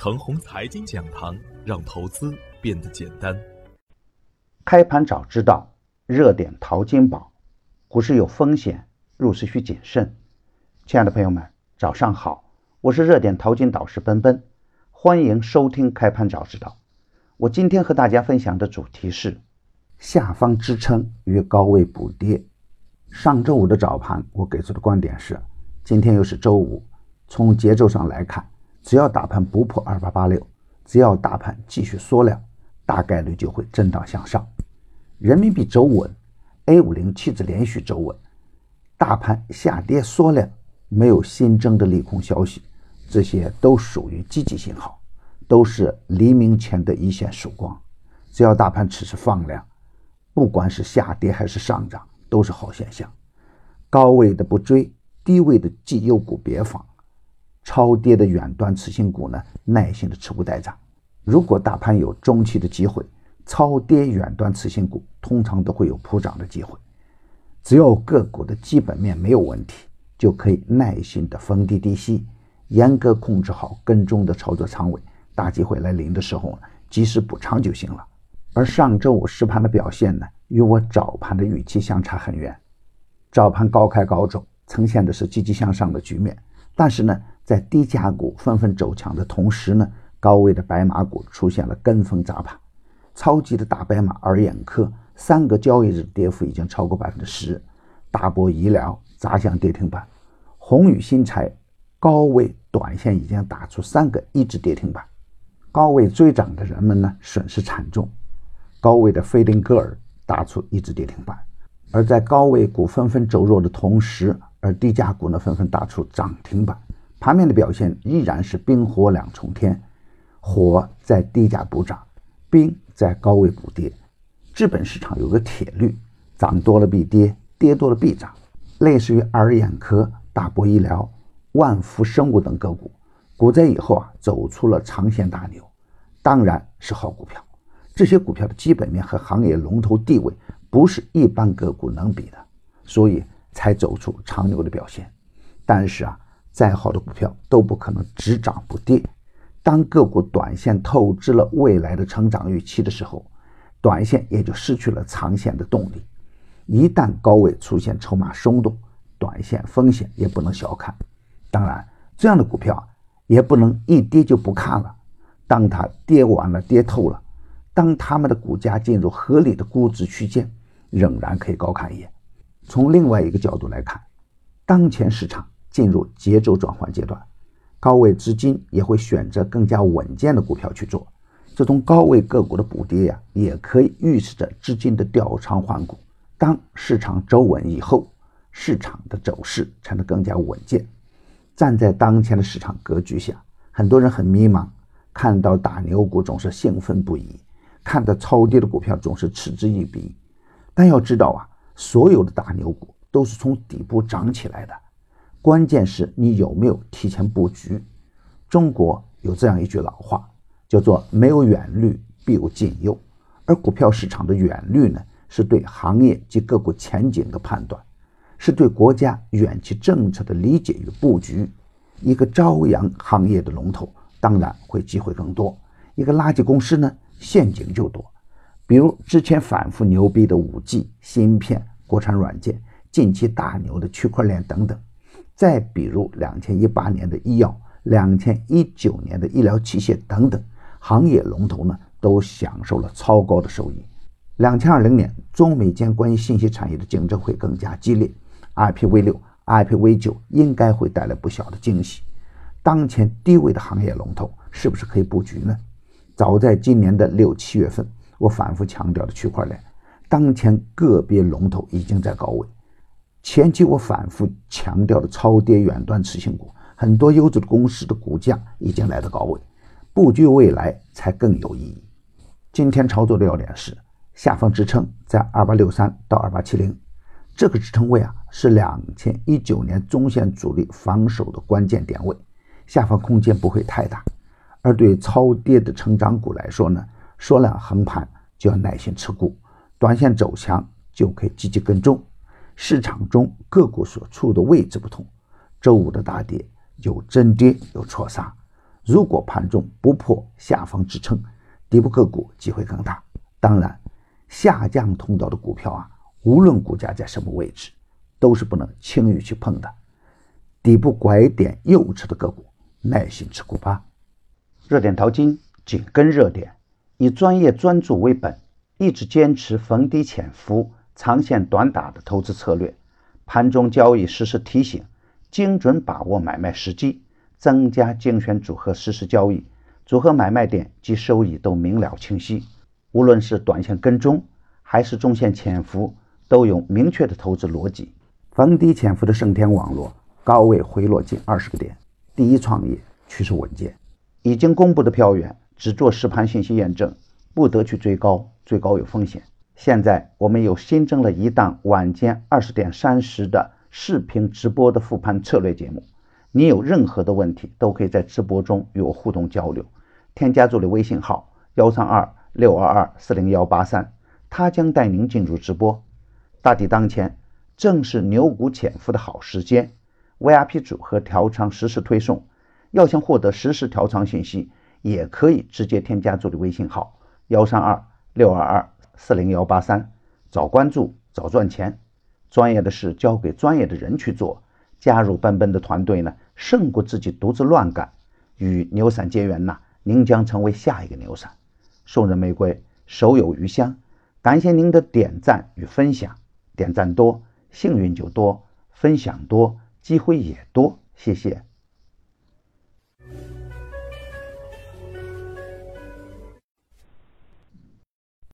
程红财经讲堂，让投资变得简单。开盘早知道，热点淘金宝。股市有风险，入市需谨慎。亲爱的朋友们，早上好，我是热点淘金导师奔奔，欢迎收听开盘早知道。我今天和大家分享的主题是下方支撑与高位补跌。上周五的早盘，我给出的观点是，今天又是周五，从节奏上来看。只要大盘不破二八八六，只要大盘继续缩量，大概率就会震荡向上。人民币走稳，A 五零期指连续走稳，大盘下跌缩量，没有新增的利空消息，这些都属于积极信号，都是黎明前的一线曙光。只要大盘此时放量，不管是下跌还是上涨，都是好现象。高位的不追，低位的绩优股别放。超跌的远端次新股呢，耐心的持股待涨。如果大盘有中期的机会，超跌远端次新股通常都会有普涨的机会。只要个股的基本面没有问题，就可以耐心的逢低低吸，严格控制好跟踪的操作仓位。大机会来临的时候呢，及时补仓就行了。而上周五实盘的表现呢，与我早盘的预期相差很远。早盘高开高走，呈现的是积极向上的局面，但是呢。在低价股纷纷走强的同时呢，高位的白马股出现了跟风砸盘。超级的大白马尔眼科三个交易日跌幅已经超过百分之十，大博医疗砸向跌停板，宏宇新材高位短线已经打出三个一只跌停板，高位追涨的人们呢损失惨重。高位的菲林格尔打出一只跌停板，而在高位股纷纷走弱的同时，而低价股呢纷纷打出涨停板。盘面的表现依然是冰火两重天，火在低价补涨，冰在高位补跌。资本市场有个铁律：涨多了必跌，跌多了必涨。类似于爱尔眼科、大博医疗、万福生物等个股，股灾以后啊，走出了长线大牛，当然是好股票。这些股票的基本面和行业龙头地位不是一般个股能比的，所以才走出长牛的表现。但是啊。再好的股票都不可能只涨不跌。当个股短线透支了未来的成长预期的时候，短线也就失去了长线的动力。一旦高位出现筹码松动，短线风险也不能小看。当然，这样的股票也不能一跌就不看了。当它跌完了、跌透了，当他们的股价进入合理的估值区间，仍然可以高看一眼。从另外一个角度来看，当前市场。进入节奏转换阶段，高位资金也会选择更加稳健的股票去做。这种高位个股的补跌呀，也可以预示着资金的调仓换股。当市场走稳以后，市场的走势才能更加稳健。站在当前的市场格局下，很多人很迷茫，看到大牛股总是兴奋不已，看到超跌的股票总是嗤之以鼻。但要知道啊，所有的大牛股都是从底部涨起来的。关键是你有没有提前布局。中国有这样一句老话，叫做“没有远虑，必有近忧”。而股票市场的远虑呢，是对行业及个股前景的判断，是对国家远期政策的理解与布局。一个朝阳行业的龙头，当然会机会更多；一个垃圾公司呢，陷阱就多。比如之前反复牛逼的五 G、芯片、国产软件，近期大牛的区块链等等。再比如，两千一八年的医药，两千一九年的医疗器械等等行业龙头呢，都享受了超高的收益。两千二零年，中美间关于信息产业的竞争会更加激烈，IPv 六、IPv 九应该会带来不小的惊喜。当前低位的行业龙头是不是可以布局呢？早在今年的六七月份，我反复强调的区块链，当前个别龙头已经在高位。前期我反复强调的超跌远端次新股，很多优质的公司的股价已经来到高位，布局未来才更有意义。今天操作的要点是下方支撑在二八六三到二八七零，这个支撑位啊是两千一九年中线主力防守的关键点位，下方空间不会太大。而对超跌的成长股来说呢，缩量横盘就要耐心持股，短线走强就可以积极跟踪。市场中个股所处的位置不同，周五的大跌有真跌有错杀。如果盘中不破下方支撑，底部个股机会更大。当然，下降通道的股票啊，无论股价在什么位置，都是不能轻易去碰的。底部拐点右侧的个股，耐心持股吧。热点淘金紧跟热点，以专业专注为本，一直坚持逢低潜伏、长线短打的投资策略。盘中交易实时提醒，精准把握买卖时机，增加精选组合实时交易，组合买卖点及收益都明了清晰。无论是短线跟踪还是中线潜伏，都有明确的投资逻辑。逢低潜伏的盛天网络高位回落近二十个点，第一创业趋势稳健。已经公布的票源只做实盘信息验证，不得去追高，追高有风险。现在我们又新增了一档晚间二十点三十的视频直播的复盘策略节目，你有任何的问题都可以在直播中与我互动交流。添加助理微信号幺三二六二二四零幺八三，他将带您进入直播。大敌当前，正是牛股潜伏的好时间，VIP 组合调仓实时推送。要想获得实时调仓信息，也可以直接添加助理微信号幺三二六二二四零幺八三，早关注早赚钱。专业的事交给专业的人去做，加入奔奔的团队呢，胜过自己独自乱干。与牛散结缘呐，您将成为下一个牛散。送人玫瑰，手有余香。感谢您的点赞与分享，点赞多，幸运就多；分享多，机会也多。谢谢。